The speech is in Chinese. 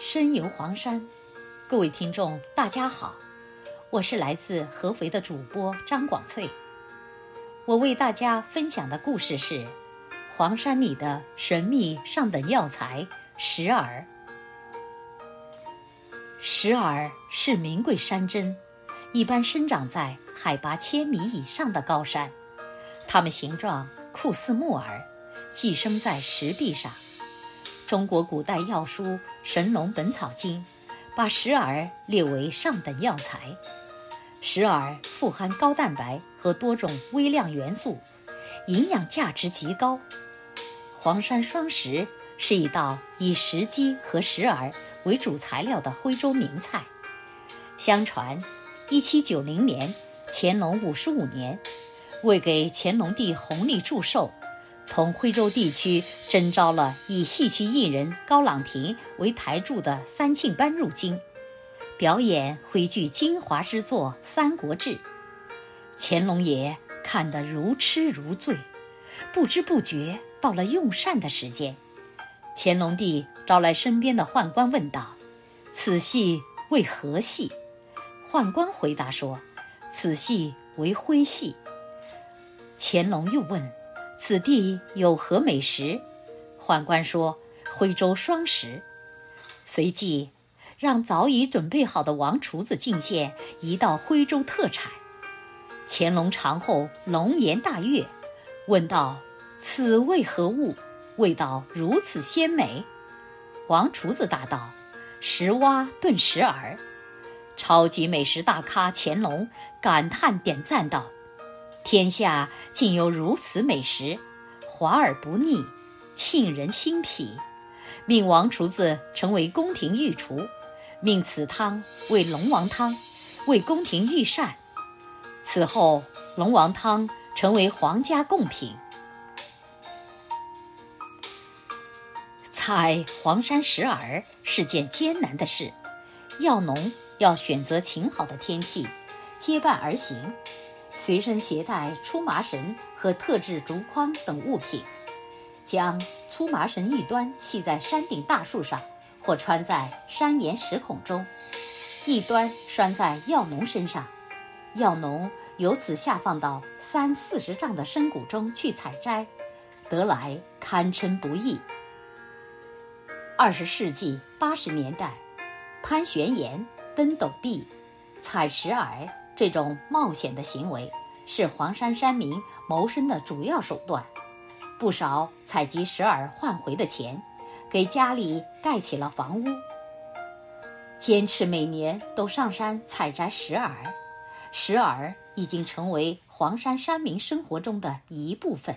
深游黄山，各位听众，大家好，我是来自合肥的主播张广翠。我为大家分享的故事是黄山里的神秘上等药材石耳。石耳是名贵山珍，一般生长在海拔千米以上的高山，它们形状酷似木耳，寄生在石壁上。中国古代药书《神农本草经》把石耳列为上等药材。石耳富含高蛋白和多种微量元素，营养价值极高。黄山双石是一道以石鸡和石耳为主材料的徽州名菜。相传，1790年，乾隆五十五年，为给乾隆帝弘历祝寿。从徽州地区征召了以戏曲艺人高朗亭为台柱的三庆班入京，表演徽剧精华之作《三国志》。乾隆爷看得如痴如醉，不知不觉到了用膳的时间。乾隆帝招来身边的宦官问道：“此戏为何戏？”宦官回答说：“此戏为徽戏。”乾隆又问。此地有何美食？宦官说：“徽州双食。”随即，让早已准备好的王厨子进献一道徽州特产。乾隆尝后龙颜大悦，问道：“此为何物？味道如此鲜美？”王厨子答道：“石蛙炖石耳。”超级美食大咖乾隆感叹点赞道。天下竟有如此美食，滑而不腻，沁人心脾。命王厨子成为宫廷御厨，命此汤为龙王汤，为宫廷御膳。此后，龙王汤成为皇家贡品。采黄山石耳是件艰难的事，药农要选择晴好的天气，结伴而行。随身携带粗麻绳和特制竹筐等物品，将粗麻绳一端系在山顶大树上，或穿在山岩石孔中，一端拴在药农身上。药农由此下放到三四十丈的深谷中去采摘，得来堪称不易。二十世纪八十年代，攀悬岩、登陡壁、采石耳。这种冒险的行为是黄山山民谋生的主要手段，不少采集石耳换回的钱，给家里盖起了房屋。坚持每年都上山采摘石耳，石耳已经成为黄山山民生活中的一部分。